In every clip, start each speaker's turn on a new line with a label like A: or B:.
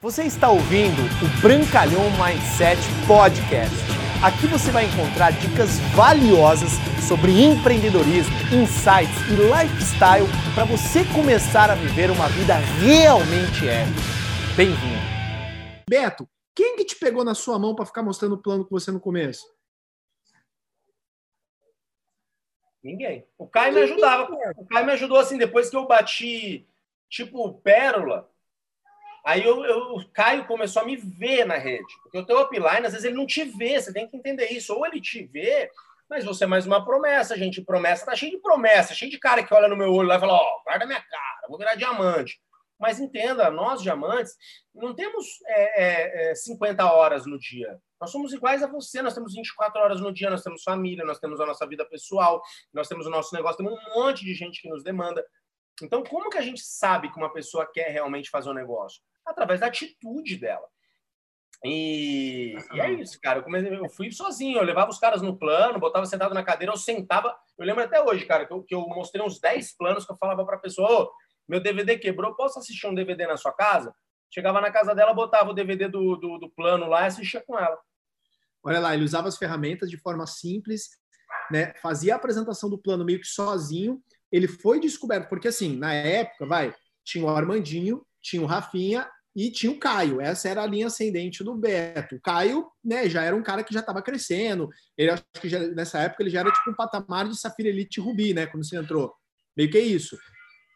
A: Você está ouvindo o Brancalhão Mindset Podcast. Aqui você vai encontrar dicas valiosas sobre empreendedorismo, insights e lifestyle para você começar a viver uma vida realmente épica. Bem-vindo.
B: Beto, quem que te pegou na sua mão para ficar mostrando o plano com você no começo?
C: Ninguém. O Caio me ajudava. O Caio me ajudou assim, depois que eu bati, tipo, pérola, Aí eu, eu, o Caio começou a me ver na rede. Porque o teu upline, às vezes, ele não te vê, você tem que entender isso. Ou ele te vê, mas você é mais uma promessa, gente. Promessa tá cheio de promessa, cheio de cara que olha no meu olho lá e fala: Ó, oh, guarda minha cara, vou virar diamante. Mas entenda, nós diamantes não temos é, é, 50 é, horas no dia. Nós somos iguais a você, nós temos 24 horas no dia, nós temos família, nós temos a nossa vida pessoal, nós temos o nosso negócio, temos um monte de gente que nos demanda. Então, como que a gente sabe que uma pessoa quer realmente fazer um negócio? Através da atitude dela. E, e, é isso, cara. Eu, comecei, eu, fui sozinho, eu levava os caras no plano, botava sentado na cadeira, eu sentava. Eu lembro até hoje, cara, que eu, que eu mostrei uns 10 planos que eu falava para a pessoa: oh, meu DVD quebrou, posso assistir um DVD na sua casa? Chegava na casa dela, botava o DVD do, do, do plano lá e assistia com ela.
B: Olha lá, ele usava as ferramentas de forma simples, né? fazia a apresentação do plano meio que sozinho. Ele foi descoberto, porque assim, na época, vai, tinha o Armandinho, tinha o Rafinha e tinha o Caio. Essa era a linha ascendente do Beto. O Caio, né, já era um cara que já estava crescendo. Ele acho que já, nessa época ele já era tipo um patamar de Safira Elite Rubi, né, quando você entrou. Meio que é isso.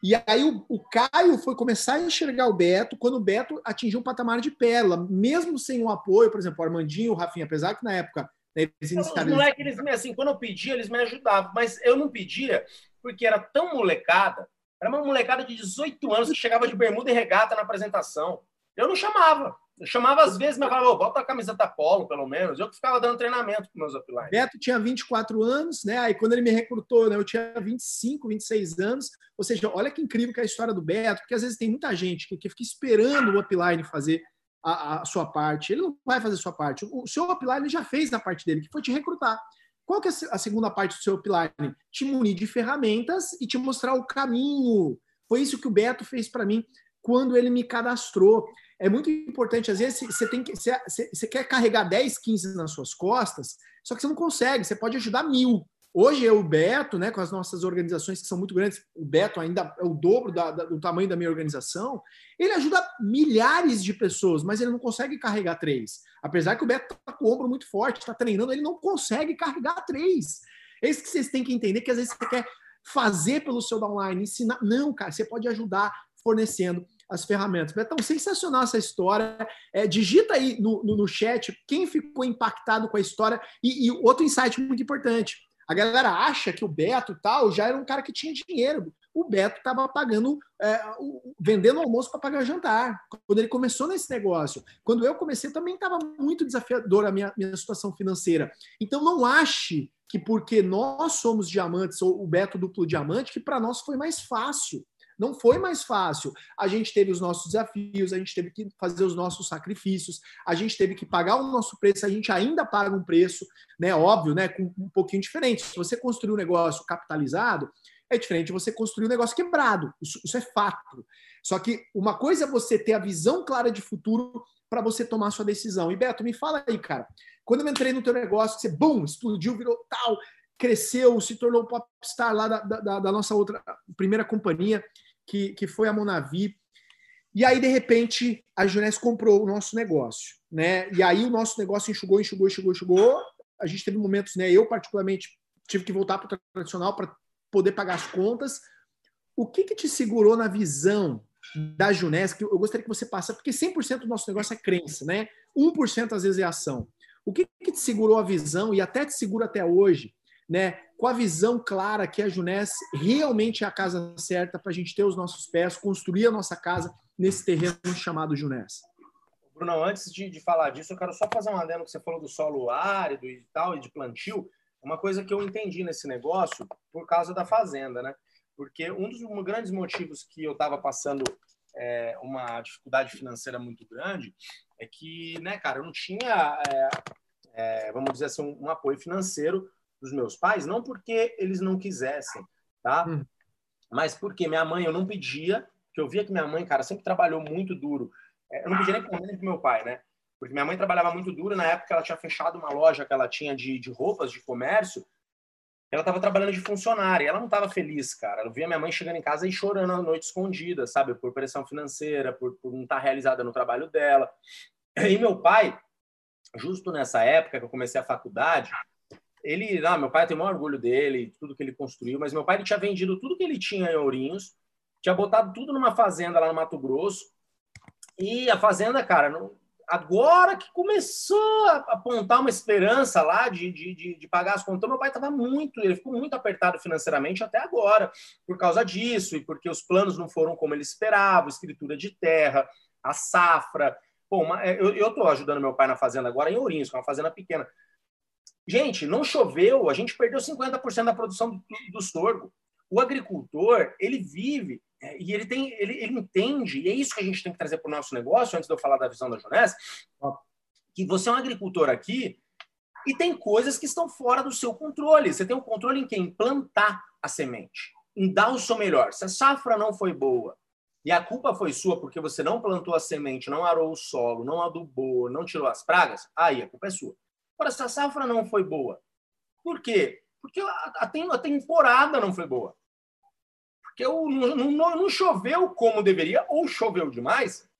B: E aí o, o, Caio foi começar a enxergar o Beto quando o Beto atingiu um patamar de pérola, mesmo sem o apoio, por exemplo, o Armandinho, o Rafinha, apesar que na época
C: né, eles iniciaram... Os moleques, eles, assim, quando eu pedia, eles me ajudavam, mas eu não pedia porque era tão molecada, era uma molecada de 18 anos que chegava de bermuda e regata na apresentação. Eu não chamava. Eu chamava às vezes, mas falava, oh, bota a camiseta polo, pelo menos. Eu que ficava dando treinamento para meus uplines.
B: Beto tinha 24 anos, né? Aí quando ele me recrutou, né, eu tinha 25, 26 anos. Ou seja, olha que incrível que é a história do Beto, porque às vezes tem muita gente que, que fica esperando o upline fazer a, a, sua parte. Ele não vai fazer a sua parte. O, o seu upline já fez a parte dele, que foi te recrutar. Qual que é a segunda parte do seu upline? Te munir de ferramentas e te mostrar o caminho. Foi isso que o Beto fez para mim quando ele me cadastrou. É muito importante, às vezes, você, tem que, você, quer carregar 10, 15 nas suas costas, só que você não consegue, você pode ajudar mil. Hoje eu, o Beto, né, com as nossas organizações que são muito grandes, o Beto ainda é o dobro da, da, do tamanho da minha organização, ele ajuda milhares de pessoas, mas ele não consegue carregar três. Apesar que o Beto está com o ombro muito forte, está treinando, ele não consegue carregar três. É isso que vocês têm que entender, que às vezes você quer fazer pelo seu downline, ensinar. Não, cara, você pode ajudar fornecendo as ferramentas. Betão, sensacional essa história. É, digita aí no, no, no, chat quem ficou impactado com a história. E, e, outro insight muito importante. A galera acha que o Beto tal já era um cara que tinha dinheiro. O Beto estava pagando, é, vendendo almoço para pagar jantar. Quando ele começou nesse negócio. Quando eu comecei, também estava muito desafiador a minha, minha situação financeira. Então, não ache que porque nós somos diamantes, ou o Beto duplo diamante, que para nós foi mais fácil. Não foi mais fácil. A gente teve os nossos desafios, a gente teve que fazer os nossos sacrifícios, a gente teve que pagar o nosso preço, a gente ainda paga um preço, né? Óbvio, né? Com um pouquinho diferente. Se você construir um negócio capitalizado, é diferente de você construir um negócio quebrado. Isso, isso é fato. Só que uma coisa é você ter a visão clara de futuro para você tomar sua decisão. E Beto, me fala aí, cara. Quando eu entrei no teu negócio, você, bum, explodiu, virou tal, cresceu, se tornou popstar lá da, da, da nossa outra primeira companhia que, que foi a Monavi. E aí, de repente, a Juness comprou o nosso negócio. Né? E aí o nosso negócio enxugou, enxugou, enxugou, enxugou. A gente teve momentos, né? Eu, particularmente, tive que voltar para o tradicional para poder pagar as contas. O que, que te segurou na visão da Juness? Que eu gostaria que você passasse, porque 100% do nosso negócio é crença, né? 1% às vezes é ação. O que, que te segurou a visão e até te segura até hoje né, com a visão clara que a Junés realmente é a casa certa para a gente ter os nossos pés, construir a nossa casa nesse terreno chamado Junés.
C: Bruno, antes de, de falar disso, eu quero só fazer um adendo que você falou do solo árido e tal, e de plantio. Uma coisa que eu entendi nesse negócio por causa da fazenda, né? Porque um dos grandes motivos que eu estava passando é, uma dificuldade financeira muito grande é que, né, cara, eu não tinha, é, é, vamos dizer assim, um, apoio financeiro dos meus pais, não porque eles não quisessem, tá? Hum. Mas porque minha mãe, eu não pedia, que eu via que minha mãe, cara, sempre trabalhou muito duro Eu não podia nem nem pro meu pai, né? Porque minha mãe trabalhava muito duro. Na época, ela tinha fechado uma loja que ela tinha de, de roupas, de comércio. Ela estava trabalhando de funcionária. Ela não estava feliz, cara. Eu via minha mãe chegando em casa e chorando à noite escondida, sabe? Por pressão financeira, por, por não estar tá realizada no trabalho dela. E meu pai, justo nessa época que eu comecei a faculdade, ele, não, meu pai tem o maior orgulho dele, tudo que ele construiu, mas meu pai ele tinha vendido tudo que ele tinha em Ourinhos, tinha botado tudo numa fazenda lá no Mato Grosso. E a fazenda, cara, não, agora que começou a apontar uma esperança lá de, de, de, de pagar as contas, meu pai estava muito, ele ficou muito apertado financeiramente até agora, por causa disso, e porque os planos não foram como ele esperava, escritura de terra, a safra. Bom, eu estou ajudando meu pai na fazenda agora em Ourinhos, que é uma fazenda pequena. Gente, não choveu, a gente perdeu 50% da produção do, do sorgo. O agricultor, ele vive é, e ele tem, ele, ele entende, e é isso que a gente tem que trazer para o nosso negócio, antes de eu falar da visão da Junés, que você é um agricultor aqui e tem coisas que estão fora do seu controle. Você tem o um controle em quem? Plantar a semente, em dar o seu melhor. Se a safra não foi boa e a culpa foi sua porque você não plantou a semente, não arou o solo, não adubou, não tirou as pragas, aí a culpa é sua. Agora, se a safra não foi boa, por quê? Porque a, a, temporada não foi boa. Porque não, não, não choveu como deveria, ou choveu demais,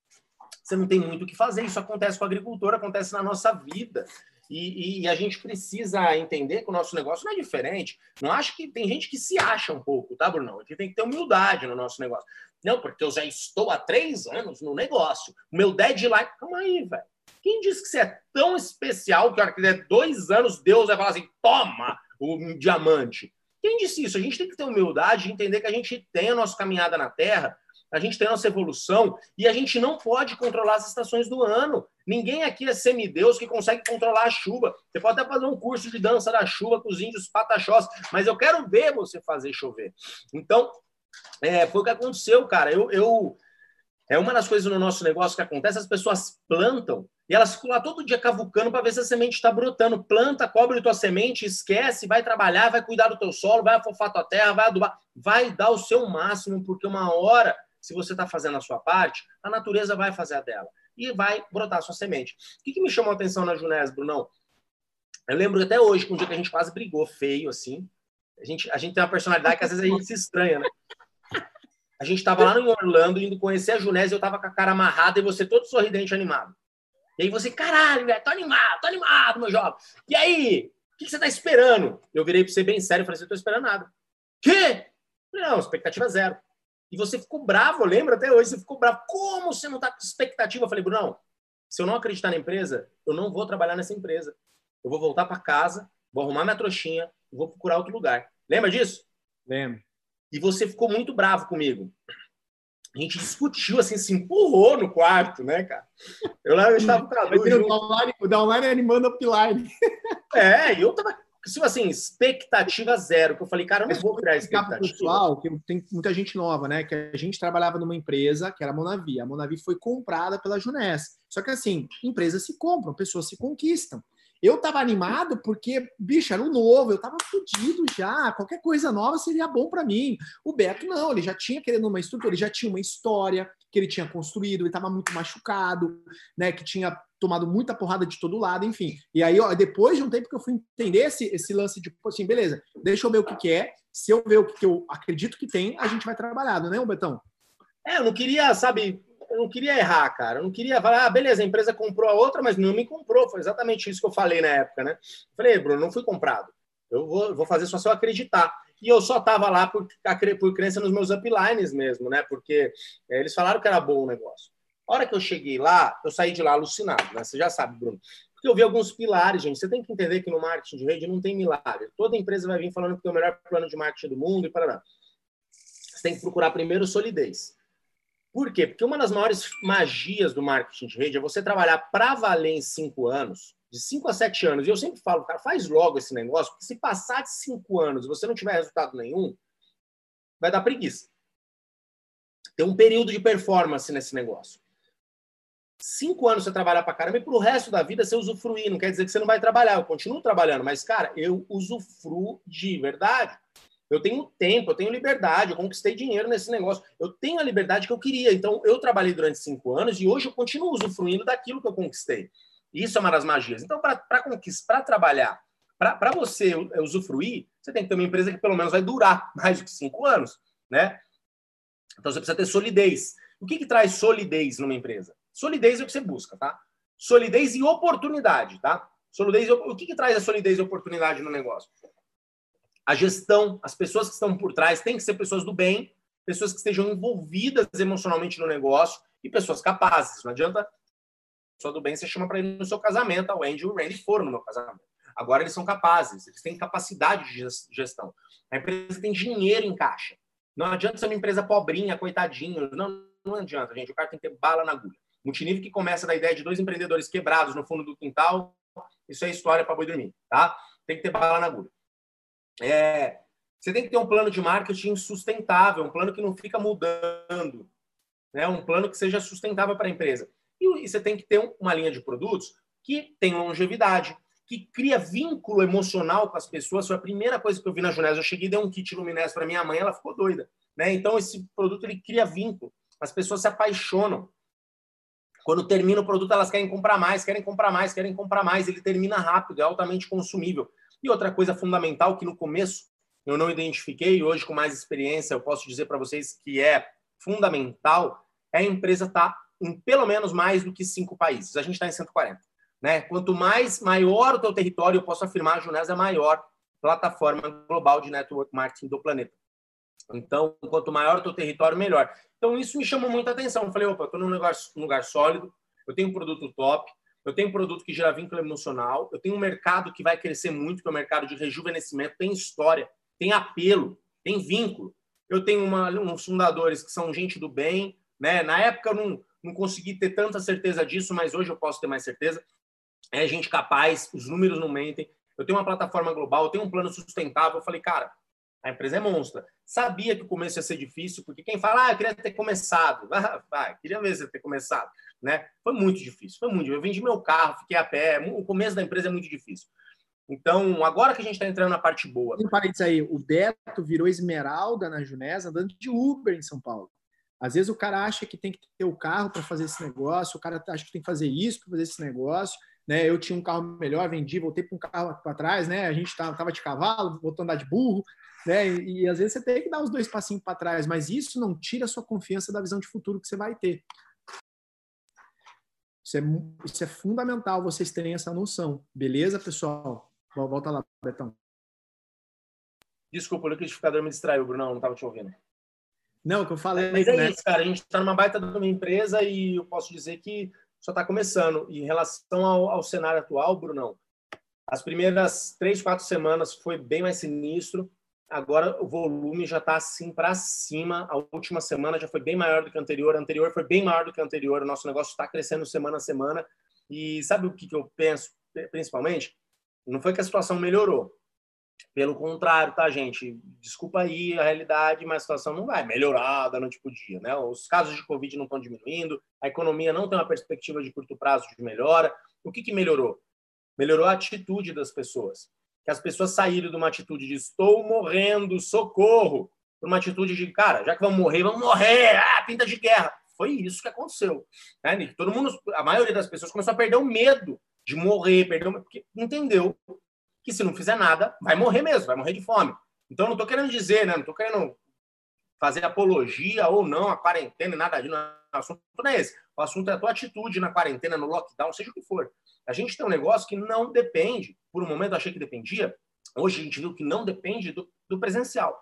C: você não tem muito o que fazer. Isso acontece com o agricultor, acontece na nossa vida. E, e, a gente precisa entender que o nosso negócio não é diferente. Não acho que tem gente que se acha um pouco, tá, Bruno? A gente tem que ter humildade no nosso negócio. Não, porque eu já estou há três anos no negócio. O meu deadline. Calma aí, velho. Quem disse que você é tão especial que a hora que der dois anos, Deus vai falar assim: toma o diamante? Quem disse isso? A gente tem que ter humildade de entender que a gente tem a nossa caminhada na Terra, a gente tem a nossa evolução e a gente não pode controlar as estações do ano. Ninguém aqui é semideus que consegue controlar a chuva. Você pode até fazer um curso de dança da chuva com os índios pataxós, mas eu quero ver você fazer chover. Então, é, foi o que aconteceu, cara. Eu, eu, é uma das coisas no nosso negócio que acontece, as pessoas plantam e elas ficam lá todo dia cavucando para ver se a semente está brotando. Planta, cobre tua semente, esquece, vai trabalhar, vai cuidar do teu solo, vai afofar tua terra, vai adubar, vai dar o seu máximo, porque uma hora, se você está fazendo a sua parte, a natureza vai fazer a dela e vai brotar a sua semente. O que, que me chamou a atenção na Junés, Brunão? Eu lembro até hoje, que um dia que a gente quase brigou feio, assim. A gente, a gente tem uma personalidade que às vezes a gente se estranha, né? A gente estava lá em Orlando, indo conhecer a Junés, eu estava com a cara amarrada e você todo sorridente, animado. E aí você, caralho, velho, tô animado, tô animado, meu jovem. E aí, o que, você tá esperando? Eu virei para você bem sério e falei assim, eu tô esperando nada. Quê? Não, expectativa zero. E você ficou bravo, lembra até hoje, você ficou bravo. Como você não tá com expectativa? Eu falei, Brunão, se eu não acreditar na empresa, eu não vou trabalhar nessa empresa. Eu vou voltar para casa, vou arrumar minha trouxinha, vou procurar outro lugar. Lembra disso?
B: Lembro.
C: E você ficou muito bravo comigo a gente discutiu, assim, se empurrou no quarto, né, cara? Eu lá eu estava com a Lu,
B: O downline animando o upline.
C: É, e eu tava, tipo assim, expectativa zero, que eu falei, cara, eu não vou criar expectativa.
B: pessoal, que tem muita gente nova, né, que a gente trabalhava numa empresa que era a Monavi. A Monavi foi comprada pela Junés. Só que, assim, empresas se compram, pessoas se conquistam. Eu tava animado porque, bicho, era um novo, eu tava fodido já, qualquer coisa nova seria bom para mim. O Beto não, ele já tinha querendo uma estrutura, ele já tinha uma história que ele tinha construído, ele tava muito machucado, né, que tinha tomado muita porrada de todo lado, enfim. E aí, ó, depois de um tempo que eu fui entender esse, esse lance de, tipo assim, beleza, deixa eu ver o que, que é, se eu ver o que, que eu acredito que tem, a gente vai trabalhando, né, Betão?
C: É, eu não queria, sabe, eu não queria errar, cara. Eu não queria falar, ah, beleza, a empresa comprou a outra, mas não me comprou. Foi exatamente isso que eu falei na época, né? Falei, Bruno, não fui comprado. Eu vou, vou fazer só se eu acreditar. E eu só estava lá por, por crença nos meus uplines mesmo, né? Porque é, eles falaram que era bom o negócio. A hora que eu cheguei lá, eu saí de lá alucinado, né? Você já sabe, Bruno. Porque eu vi alguns pilares, gente. Você tem que entender que no marketing de rede não tem milagre. Toda empresa vai vir falando que tem o melhor plano de marketing do mundo e para Você tem que procurar primeiro solidez. Por quê? Porque uma das maiores magias do marketing de rede é você trabalhar para valer em cinco anos, de cinco a sete anos. E eu sempre falo, cara, faz logo esse negócio, porque se passar de cinco anos e você não tiver resultado nenhum, vai dar preguiça. Tem um período de performance nesse negócio. Cinco anos você trabalhar para caramba e para o resto da vida você usufruir. Não quer dizer que você não vai trabalhar. Eu continuo trabalhando, mas, cara, eu usufruo de verdade. Eu tenho tempo, eu tenho liberdade, eu conquistei dinheiro nesse negócio. Eu tenho a liberdade que eu queria. Então, eu trabalhei durante cinco anos e hoje eu continuo usufruindo daquilo que eu conquistei. Isso é uma das magias. Então, para conquistar, para trabalhar, para você usufruir, você tem que ter uma empresa que pelo menos vai durar mais do que cinco anos, né? Então, você precisa ter solidez. O que, que traz solidez numa empresa? Solidez é o que você busca, tá? Solidez e oportunidade, tá? Solidez, o que, que traz a solidez e oportunidade no negócio? A gestão, as pessoas que estão por trás têm que ser pessoas do bem, pessoas que estejam envolvidas emocionalmente no negócio e pessoas capazes. Não adianta pessoa do bem você chama para ir no seu casamento, a Wendy e o Randy foram no meu casamento. Agora eles são capazes, eles têm capacidade de gestão. A empresa tem dinheiro em caixa. Não adianta ser uma empresa pobrinha, coitadinho. Não, não adianta, gente. O cara tem que ter bala na agulha. Multinível que começa da ideia de dois empreendedores quebrados no fundo do quintal, isso é história para boi dormir, tá? Tem que ter bala na agulha. É, você tem que ter um plano de marketing sustentável, um plano que não fica mudando, né? um plano que seja sustentável para a empresa. E, e você tem que ter uma linha de produtos que tem longevidade, que cria vínculo emocional com as pessoas. Foi a primeira coisa que eu vi na Junés. Eu cheguei e dei um kit Luminés para minha mãe, ela ficou doida. Né? Então, esse produto ele cria vínculo. As pessoas se apaixonam. Quando termina o produto, elas querem comprar mais, querem comprar mais, querem comprar mais. Ele termina rápido, é altamente consumível. E outra coisa fundamental que no começo eu não identifiquei, hoje com mais experiência eu posso dizer para vocês que é fundamental, é a empresa estar tá em pelo menos mais do que cinco países. A gente está em 140. Né? Quanto mais maior o teu território, eu posso afirmar, a Junés é a maior plataforma global de network marketing do planeta. Então, quanto maior o teu território, melhor. Então, isso me chamou muita atenção. Eu falei, opa, estou num num lugar sólido, eu tenho um produto top, eu tenho um produto que gera vínculo emocional, eu tenho um mercado que vai crescer muito, que é o mercado de rejuvenescimento, tem história, tem apelo, tem vínculo. Eu tenho uma, uns fundadores que são gente do bem, né? Na época eu não, não consegui ter tanta certeza disso, mas hoje eu posso ter mais certeza. É gente capaz, os números não mentem. Eu tenho uma plataforma global, eu tenho um plano sustentável. Eu falei, cara, a empresa é monstra. Sabia que o começo ia ser difícil, porque quem fala, ah, eu queria ter começado. Ah, queria você ter começado né? Foi muito difícil, foi muito. Eu vendi meu carro, fiquei a pé. O começo da empresa é muito difícil. Então, agora que a gente está entrando na parte boa.
B: Um parênteses aí, o Beto virou esmeralda na Junés andando de Uber em São Paulo. Às vezes o cara acha que tem que ter o carro para fazer esse negócio, o cara acha que tem que fazer isso para fazer esse negócio. Né? Eu tinha um carro melhor, vendi, voltei para um carro para trás, né? A gente tava de cavalo, voltou a andar de burro, né? E, e às vezes você tem que dar os dois passinhos para trás, mas isso não tira a sua confiança da visão de futuro que você vai ter. Isso é, isso é fundamental vocês terem essa noção. Beleza, pessoal? Volta lá, Betão.
C: Desculpa, o liquidificador me distraiu, Bruno. Não estava te ouvindo.
B: Não, o que eu falei.
C: Mas é né? isso, cara. A gente está numa baita de uma empresa e eu posso dizer que só está começando. E em relação ao, ao cenário atual, Brunão, as primeiras três, quatro semanas foi bem mais sinistro agora o volume já está assim para cima. A última semana já foi bem maior do que a anterior, a anterior foi bem maior do que a anterior. O nosso negócio está crescendo semana a semana. E sabe o que, que eu penso, principalmente? Não foi que a situação melhorou. Pelo contrário, tá, gente? Desculpa aí a realidade, mas a situação não vai melhorar da noite para dia, né? Os casos de Covid não estão diminuindo, a economia não tem uma perspectiva de curto prazo de melhora. O que, que melhorou? Melhorou a atitude das pessoas que as pessoas saíram de uma atitude de estou morrendo, socorro, para uma atitude de, cara, já que vamos morrer, vamos morrer, ah, pinta de guerra. Foi isso que aconteceu. Né? Todo mundo, a maioria das pessoas começou a perder o medo de morrer, perdeu, porque entendeu que se não fizer nada, vai morrer mesmo, vai morrer de fome. Então, não estou querendo dizer, né? não estou querendo fazer apologia ou não a quarentena, nada disso. Assunto não é esse. O assunto é a tua atitude na quarentena, no lockdown, seja o que for. A gente tem um negócio que não depende, por um momento eu achei que dependia, hoje a gente viu que não depende do, do presencial.